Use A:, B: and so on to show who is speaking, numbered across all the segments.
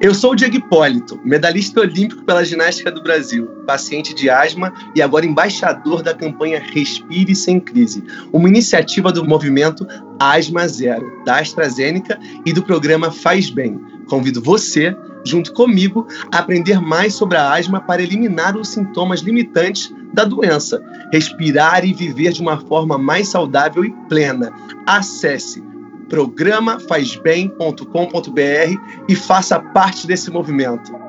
A: Eu sou o Diego Hipólito, medalhista olímpico pela ginástica do Brasil, paciente de asma e agora embaixador da campanha Respire Sem Crise, uma iniciativa do movimento Asma Zero, da AstraZeneca e do programa Faz Bem. Convido você, junto comigo, a aprender mais sobre a asma para eliminar os sintomas limitantes da doença, respirar e viver de uma forma mais saudável e plena. Acesse programafazbem.com.br e faça parte desse movimento.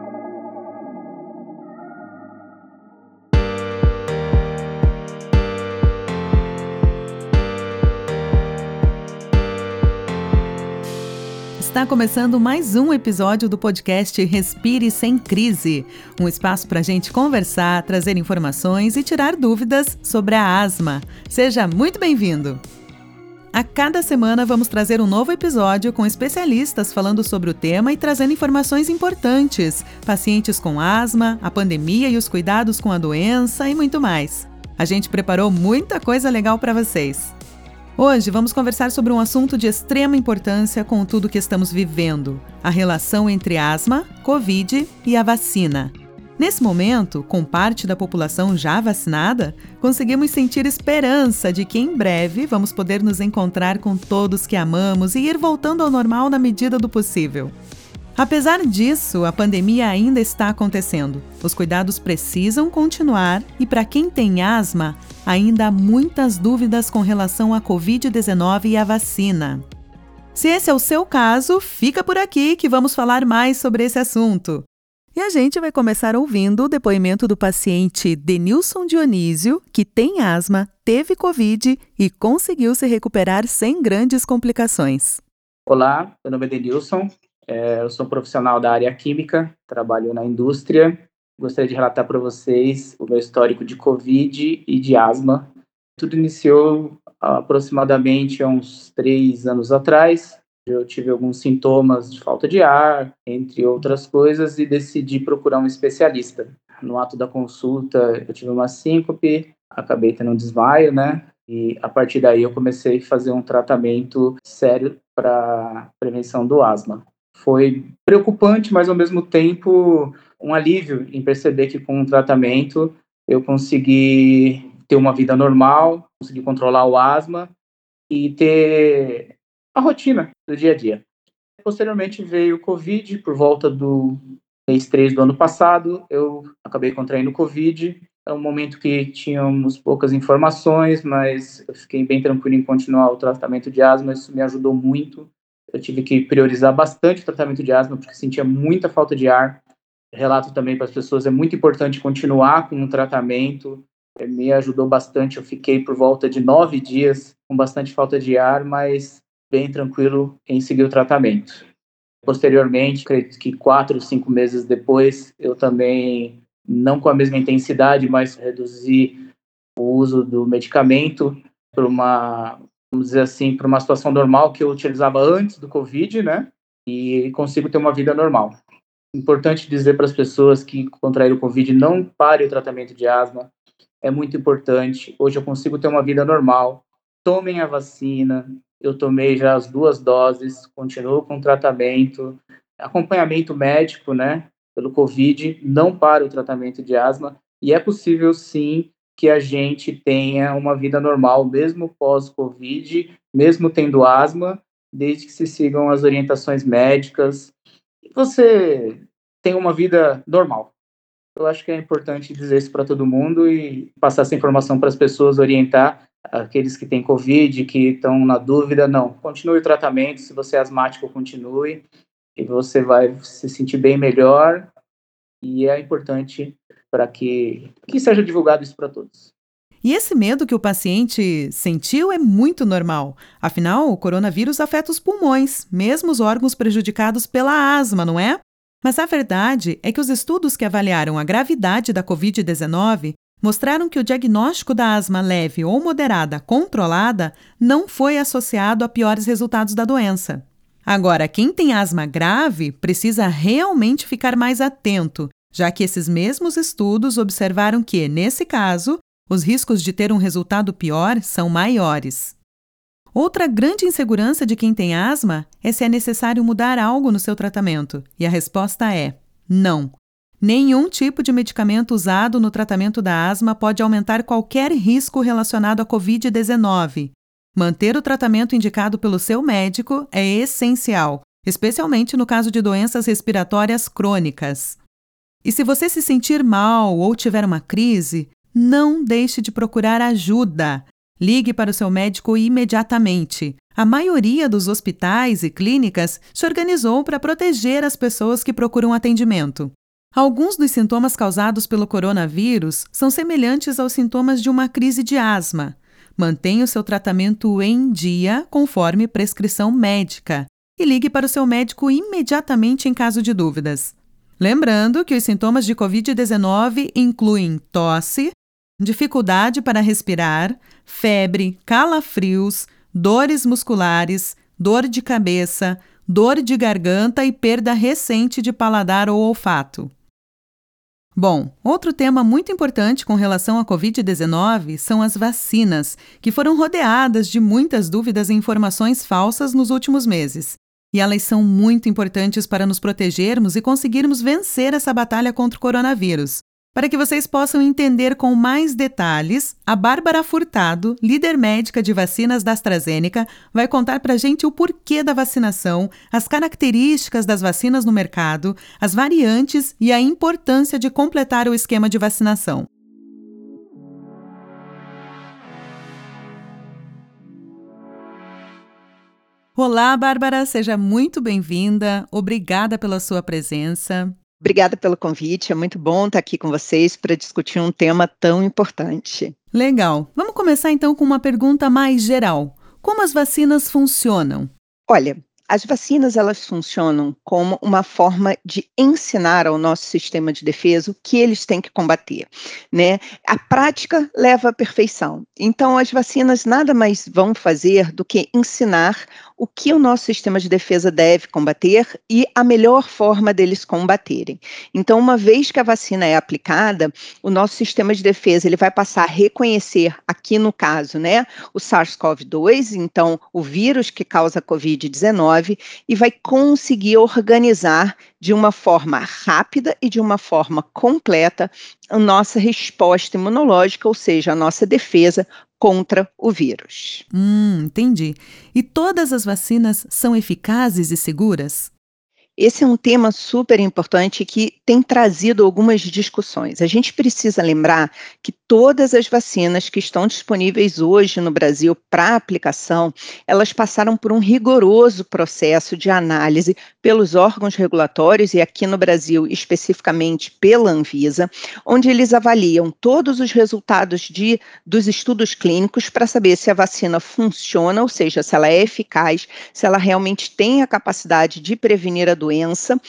B: Está começando mais um episódio do podcast Respire Sem Crise um espaço para a gente conversar, trazer informações e tirar dúvidas sobre a asma. Seja muito bem-vindo! A cada semana vamos trazer um novo episódio com especialistas falando sobre o tema e trazendo informações importantes, pacientes com asma, a pandemia e os cuidados com a doença e muito mais. A gente preparou muita coisa legal para vocês. Hoje vamos conversar sobre um assunto de extrema importância com tudo que estamos vivendo: a relação entre asma, Covid e a vacina. Nesse momento, com parte da população já vacinada, conseguimos sentir esperança de que em breve vamos poder nos encontrar com todos que amamos e ir voltando ao normal na medida do possível. Apesar disso, a pandemia ainda está acontecendo. Os cuidados precisam continuar e, para quem tem asma, ainda há muitas dúvidas com relação à Covid-19 e à vacina. Se esse é o seu caso, fica por aqui que vamos falar mais sobre esse assunto. E a gente vai começar ouvindo o depoimento do paciente Denilson Dionísio, que tem asma, teve Covid e conseguiu se recuperar sem grandes complicações.
C: Olá, meu nome é Denilson, é, eu sou um profissional da área química, trabalho na indústria. Gostaria de relatar para vocês o meu histórico de Covid e de asma. Tudo iniciou aproximadamente há uns três anos atrás, eu tive alguns sintomas de falta de ar, entre outras coisas, e decidi procurar um especialista. No ato da consulta, eu tive uma síncope, acabei tendo um desmaio, né? E a partir daí eu comecei a fazer um tratamento sério para prevenção do asma. Foi preocupante, mas ao mesmo tempo um alívio em perceber que com o tratamento eu consegui ter uma vida normal, consegui controlar o asma e ter a rotina do dia a dia. Posteriormente veio o Covid, por volta do mês 3 do ano passado, eu acabei contraindo Covid. É um momento que tínhamos poucas informações, mas eu fiquei bem tranquilo em continuar o tratamento de asma, isso me ajudou muito. Eu tive que priorizar bastante o tratamento de asma, porque sentia muita falta de ar. Relato também para as pessoas, é muito importante continuar com o tratamento, me ajudou bastante. Eu fiquei por volta de nove dias com bastante falta de ar, mas bem tranquilo em seguir o tratamento. Posteriormente, acredito que quatro, cinco meses depois, eu também, não com a mesma intensidade, mas reduzi o uso do medicamento para uma, vamos dizer assim, para uma situação normal que eu utilizava antes do Covid, né? E consigo ter uma vida normal. Importante dizer para as pessoas que contraíram o Covid, não pare o tratamento de asma. É muito importante. Hoje eu consigo ter uma vida normal. Tomem a vacina, eu tomei já as duas doses, continuo com tratamento, acompanhamento médico, né, pelo Covid, não para o tratamento de asma, e é possível sim que a gente tenha uma vida normal, mesmo pós-Covid, mesmo tendo asma, desde que se sigam as orientações médicas, e você tem uma vida normal. Eu acho que é importante dizer isso para todo mundo e passar essa informação para as pessoas, orientar aqueles que têm Covid, que estão na dúvida, não, continue o tratamento, se você é asmático, continue, e você vai se sentir bem melhor, e é importante para que, que seja divulgado isso para todos.
B: E esse medo que o paciente sentiu é muito normal. Afinal, o coronavírus afeta os pulmões, mesmo os órgãos prejudicados pela asma, não é? Mas a verdade é que os estudos que avaliaram a gravidade da Covid-19 mostraram que o diagnóstico da asma leve ou moderada controlada não foi associado a piores resultados da doença. Agora, quem tem asma grave precisa realmente ficar mais atento, já que esses mesmos estudos observaram que, nesse caso, os riscos de ter um resultado pior são maiores. Outra grande insegurança de quem tem asma é se é necessário mudar algo no seu tratamento. E a resposta é: não. Nenhum tipo de medicamento usado no tratamento da asma pode aumentar qualquer risco relacionado à Covid-19. Manter o tratamento indicado pelo seu médico é essencial, especialmente no caso de doenças respiratórias crônicas. E se você se sentir mal ou tiver uma crise, não deixe de procurar ajuda. Ligue para o seu médico imediatamente. A maioria dos hospitais e clínicas se organizou para proteger as pessoas que procuram atendimento. Alguns dos sintomas causados pelo coronavírus são semelhantes aos sintomas de uma crise de asma. Mantenha o seu tratamento em dia, conforme prescrição médica, e ligue para o seu médico imediatamente em caso de dúvidas. Lembrando que os sintomas de Covid-19 incluem tosse, dificuldade para respirar, febre, calafrios, dores musculares, dor de cabeça, dor de garganta e perda recente de paladar ou olfato. Bom, outro tema muito importante com relação à Covid-19 são as vacinas, que foram rodeadas de muitas dúvidas e informações falsas nos últimos meses. E elas são muito importantes para nos protegermos e conseguirmos vencer essa batalha contra o coronavírus. Para que vocês possam entender com mais detalhes, a Bárbara Furtado, líder médica de vacinas da AstraZeneca, vai contar para a gente o porquê da vacinação, as características das vacinas no mercado, as variantes e a importância de completar o esquema de vacinação. Olá, Bárbara, seja muito bem-vinda. Obrigada pela sua presença.
D: Obrigada pelo convite, é muito bom estar aqui com vocês para discutir um tema tão importante.
B: Legal. Vamos começar então com uma pergunta mais geral. Como as vacinas funcionam?
D: Olha, as vacinas elas funcionam como uma forma de ensinar ao nosso sistema de defesa o que eles têm que combater, né? A prática leva à perfeição. Então as vacinas nada mais vão fazer do que ensinar o que o nosso sistema de defesa deve combater e a melhor forma deles combaterem. Então, uma vez que a vacina é aplicada, o nosso sistema de defesa ele vai passar a reconhecer, aqui no caso, né, o SARS-CoV-2, então o vírus que causa a COVID-19, e vai conseguir organizar de uma forma rápida e de uma forma completa a nossa resposta imunológica, ou seja, a nossa defesa contra o vírus.
B: Hum, entendi. E todas as vacinas são eficazes e seguras?
D: Esse é um tema super importante que tem trazido algumas discussões. A gente precisa lembrar que todas as vacinas que estão disponíveis hoje no Brasil para aplicação, elas passaram por um rigoroso processo de análise pelos órgãos regulatórios e aqui no Brasil especificamente pela Anvisa, onde eles avaliam todos os resultados de, dos estudos clínicos para saber se a vacina funciona, ou seja, se ela é eficaz, se ela realmente tem a capacidade de prevenir a doença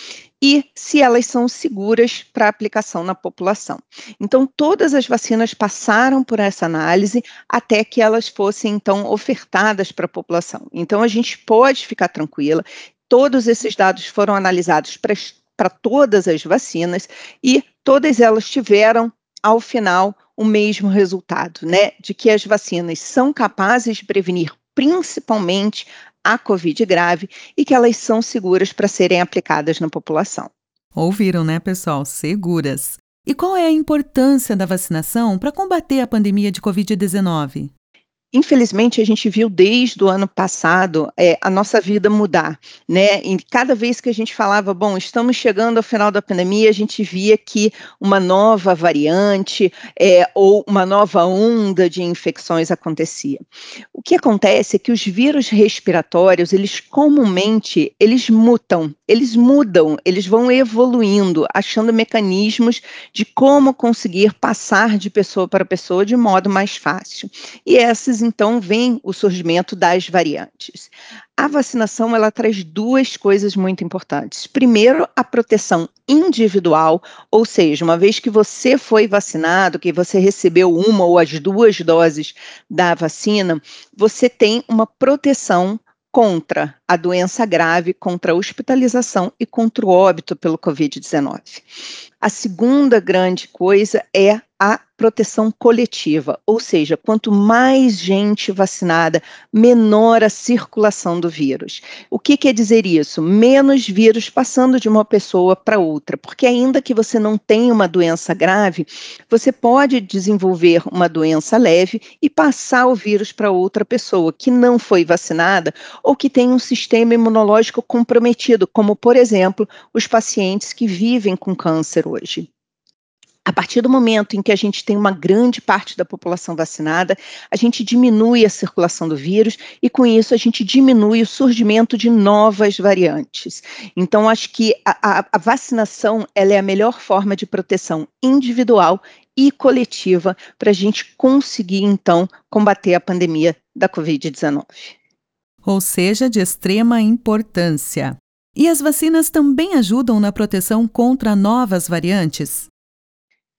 D: e se elas são seguras para aplicação na população. Então, todas as vacinas passaram por essa análise até que elas fossem, então, ofertadas para a população. Então, a gente pode ficar tranquila, todos esses dados foram analisados para todas as vacinas e todas elas tiveram, ao final, o mesmo resultado, né? De que as vacinas são capazes de prevenir principalmente a Covid grave e que elas são seguras para serem aplicadas na população.
B: Ouviram, né, pessoal? Seguras. E qual é a importância da vacinação para combater a pandemia de Covid-19?
D: Infelizmente, a gente viu desde o ano passado é, a nossa vida mudar, né? E cada vez que a gente falava, bom, estamos chegando ao final da pandemia, a gente via que uma nova variante é, ou uma nova onda de infecções acontecia. O que acontece é que os vírus respiratórios, eles comumente, eles mutam, eles mudam, eles vão evoluindo, achando mecanismos de como conseguir passar de pessoa para pessoa de modo mais fácil. E esses então vem o surgimento das variantes. A vacinação ela traz duas coisas muito importantes. Primeiro, a proteção individual, ou seja, uma vez que você foi vacinado, que você recebeu uma ou as duas doses da vacina, você tem uma proteção contra a doença grave, contra a hospitalização e contra o óbito pelo Covid-19. A segunda grande coisa é a proteção coletiva, ou seja, quanto mais gente vacinada, menor a circulação do vírus. O que quer dizer isso? Menos vírus passando de uma pessoa para outra, porque ainda que você não tenha uma doença grave, você pode desenvolver uma doença leve e passar o vírus para outra pessoa que não foi vacinada ou que tem um sistema imunológico comprometido, como, por exemplo, os pacientes que vivem com câncer hoje. A partir do momento em que a gente tem uma grande parte da população vacinada, a gente diminui a circulação do vírus e, com isso, a gente diminui o surgimento de novas variantes. Então, acho que a, a, a vacinação ela é a melhor forma de proteção individual e coletiva para a gente conseguir, então, combater a pandemia da Covid-19.
B: Ou seja, de extrema importância. E as vacinas também ajudam na proteção contra novas variantes?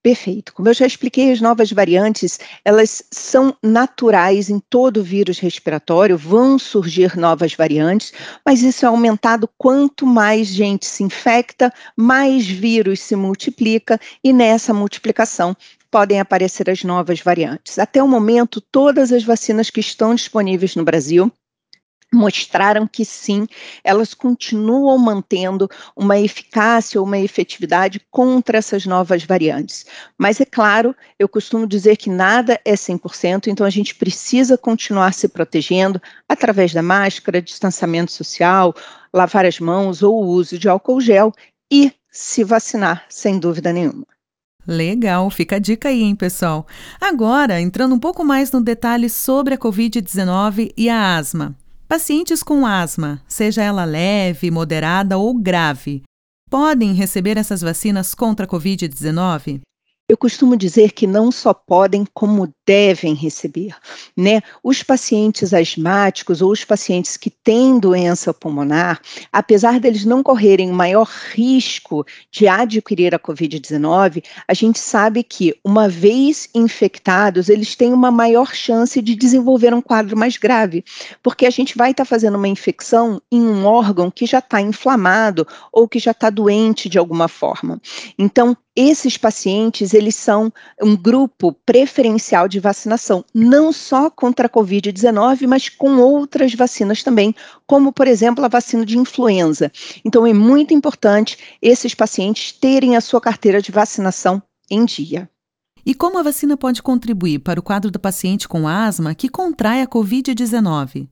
D: Perfeito. Como eu já expliquei, as novas variantes, elas são naturais em todo vírus respiratório, vão surgir novas variantes, mas isso é aumentado quanto mais gente se infecta, mais vírus se multiplica e nessa multiplicação podem aparecer as novas variantes. Até o momento, todas as vacinas que estão disponíveis no Brasil mostraram que sim, elas continuam mantendo uma eficácia uma efetividade contra essas novas variantes. Mas é claro, eu costumo dizer que nada é 100%, então a gente precisa continuar se protegendo através da máscara, distanciamento social, lavar as mãos ou o uso de álcool gel e se vacinar, sem dúvida nenhuma.
B: Legal, fica a dica aí, hein, pessoal? Agora, entrando um pouco mais no detalhe sobre a Covid-19 e a asma. Pacientes com asma, seja ela leve, moderada ou grave, podem receber essas vacinas contra a Covid-19?
D: Eu costumo dizer que não só podem, como devem receber. Né? Os pacientes asmáticos ou os pacientes que têm doença pulmonar, apesar deles não correrem maior risco de adquirir a Covid-19, a gente sabe que, uma vez infectados, eles têm uma maior chance de desenvolver um quadro mais grave, porque a gente vai estar tá fazendo uma infecção em um órgão que já está inflamado ou que já está doente de alguma forma. Então, esses pacientes, eles são um grupo preferencial de vacinação, não só contra a COVID-19, mas com outras vacinas também, como, por exemplo, a vacina de influenza. Então, é muito importante esses pacientes terem a sua carteira de vacinação em dia.
B: E como a vacina pode contribuir para o quadro do paciente com asma que contrai a COVID-19?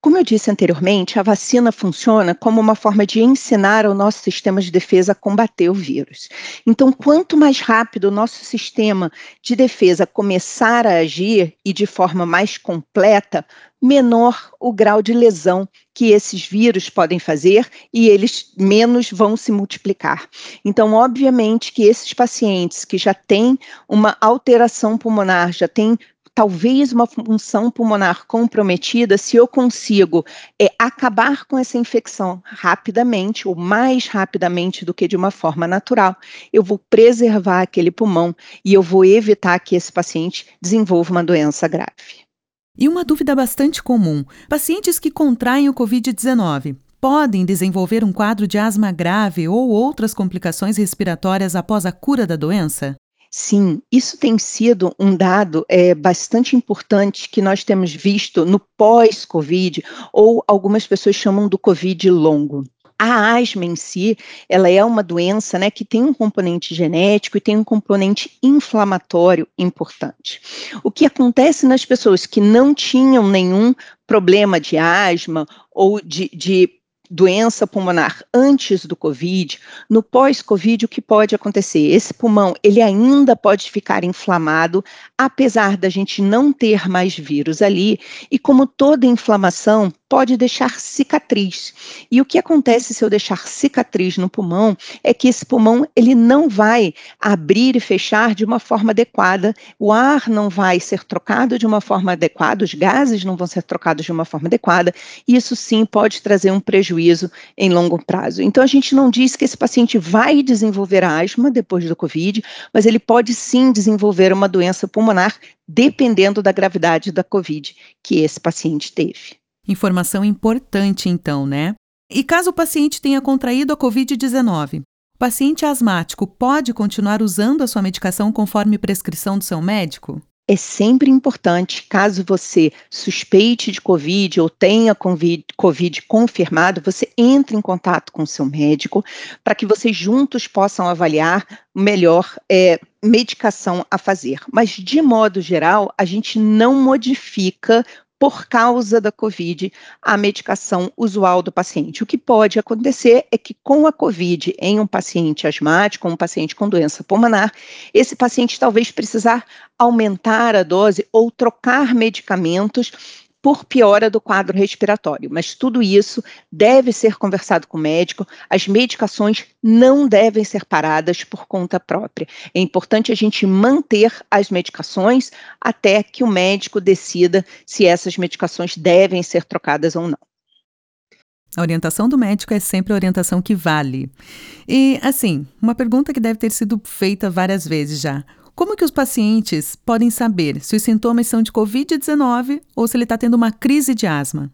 D: Como eu disse anteriormente, a vacina funciona como uma forma de ensinar ao nosso sistema de defesa a combater o vírus. Então, quanto mais rápido o nosso sistema de defesa começar a agir e de forma mais completa, menor o grau de lesão que esses vírus podem fazer e eles menos vão se multiplicar. Então, obviamente que esses pacientes que já têm uma alteração pulmonar, já têm talvez uma função pulmonar comprometida, se eu consigo é, acabar com essa infecção rapidamente, ou mais rapidamente do que de uma forma natural, eu vou preservar aquele pulmão e eu vou evitar que esse paciente desenvolva uma doença grave.
B: E uma dúvida bastante comum: pacientes que contraem o Covid-19 podem desenvolver um quadro de asma grave ou outras complicações respiratórias após a cura da doença?
D: Sim, isso tem sido um dado é, bastante importante que nós temos visto no pós-Covid, ou algumas pessoas chamam do Covid longo. A asma em si, ela é uma doença né, que tem um componente genético e tem um componente inflamatório importante. O que acontece nas pessoas que não tinham nenhum problema de asma ou de, de doença pulmonar antes do COVID, no pós-COVID, o que pode acontecer? Esse pulmão, ele ainda pode ficar inflamado, apesar da gente não ter mais vírus ali, e como toda inflamação, pode deixar cicatriz. E o que acontece se eu deixar cicatriz no pulmão é que esse pulmão ele não vai abrir e fechar de uma forma adequada, o ar não vai ser trocado de uma forma adequada, os gases não vão ser trocados de uma forma adequada, e isso sim pode trazer um prejuízo em longo prazo. Então a gente não diz que esse paciente vai desenvolver asma depois do COVID, mas ele pode sim desenvolver uma doença pulmonar dependendo da gravidade da COVID que esse paciente teve.
B: Informação importante, então, né? E caso o paciente tenha contraído a Covid-19, O paciente asmático pode continuar usando a sua medicação conforme prescrição do seu médico?
D: é sempre importante, caso você suspeite de Covid ou tenha COVID, COVID confirmado, você entre em contato com o seu médico para que vocês juntos possam avaliar melhor é, medicação a fazer. Mas, de modo geral, a gente não modifica por causa da COVID, a medicação usual do paciente. O que pode acontecer é que, com a COVID em um paciente asmático, um paciente com doença pulmonar, esse paciente talvez precisar aumentar a dose ou trocar medicamentos por piora do quadro respiratório. Mas tudo isso deve ser conversado com o médico. As medicações não devem ser paradas por conta própria. É importante a gente manter as medicações até que o médico decida se essas medicações devem ser trocadas ou não.
B: A orientação do médico é sempre a orientação que vale. E, assim, uma pergunta que deve ter sido feita várias vezes já. Como que os pacientes podem saber se os sintomas são de Covid-19 ou se ele está tendo uma crise de asma?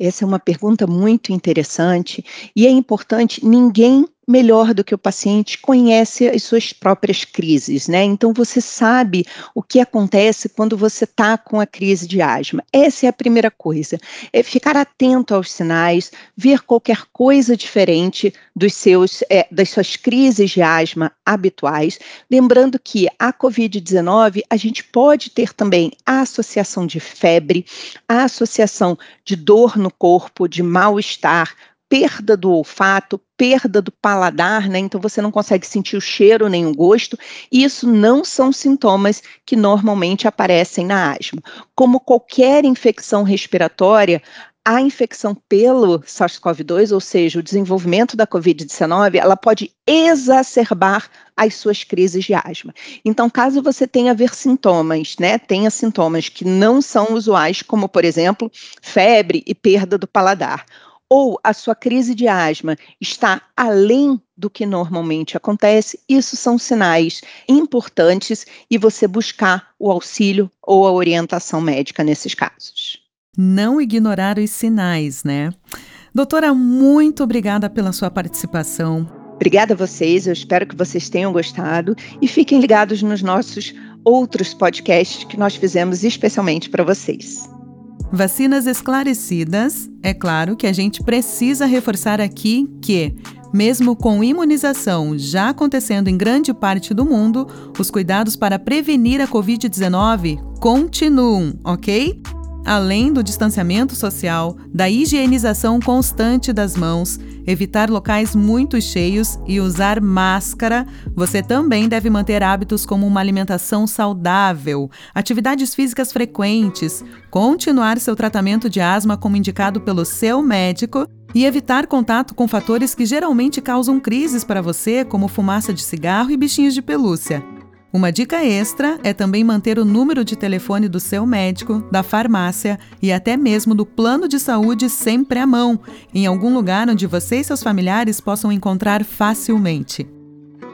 D: Essa é uma pergunta muito interessante e é importante ninguém melhor do que o paciente conhece as suas próprias crises, né? Então você sabe o que acontece quando você está com a crise de asma. Essa é a primeira coisa. É ficar atento aos sinais, ver qualquer coisa diferente dos seus, é, das suas crises de asma habituais. Lembrando que a COVID-19 a gente pode ter também a associação de febre, a associação de dor no corpo, de mal-estar perda do olfato, perda do paladar, né? Então você não consegue sentir o cheiro nem o gosto. Isso não são sintomas que normalmente aparecem na asma. Como qualquer infecção respiratória, a infecção pelo SARS-CoV-2, ou seja, o desenvolvimento da COVID-19, ela pode exacerbar as suas crises de asma. Então, caso você tenha ver sintomas, né, tenha sintomas que não são usuais, como por exemplo, febre e perda do paladar, ou a sua crise de asma está além do que normalmente acontece, isso são sinais importantes e você buscar o auxílio ou a orientação médica nesses casos.
B: Não ignorar os sinais, né? Doutora, muito obrigada pela sua participação.
D: Obrigada a vocês, eu espero que vocês tenham gostado e fiquem ligados nos nossos outros podcasts que nós fizemos especialmente para vocês.
B: Vacinas esclarecidas, é claro que a gente precisa reforçar aqui que, mesmo com imunização já acontecendo em grande parte do mundo, os cuidados para prevenir a Covid-19 continuam, ok? além do distanciamento social, da higienização constante das mãos, evitar locais muito cheios e usar máscara, você também deve manter hábitos como uma alimentação saudável, atividades físicas frequentes, continuar seu tratamento de asma como indicado pelo seu médico e evitar contato com fatores que geralmente causam crises para você, como fumaça de cigarro e bichinhos de pelúcia. Uma dica extra é também manter o número de telefone do seu médico, da farmácia e até mesmo do plano de saúde sempre à mão, em algum lugar onde você e seus familiares possam encontrar facilmente.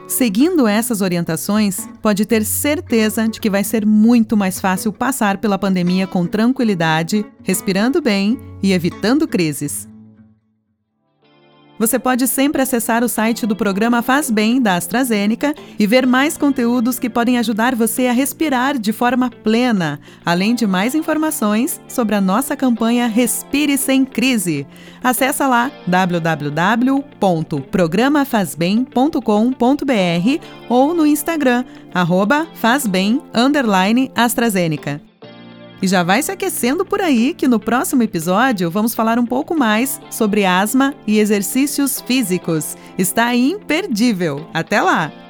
B: Seguindo essas orientações, pode ter certeza de que vai ser muito mais fácil passar pela pandemia com tranquilidade, respirando bem e evitando crises. Você pode sempre acessar o site do programa Faz Bem da AstraZeneca e ver mais conteúdos que podem ajudar você a respirar de forma plena, além de mais informações sobre a nossa campanha Respire Sem Crise. Acesse lá www.programafazbem.com.br ou no Instagram, arroba. E já vai se aquecendo por aí que no próximo episódio vamos falar um pouco mais sobre asma e exercícios físicos. Está imperdível. Até lá!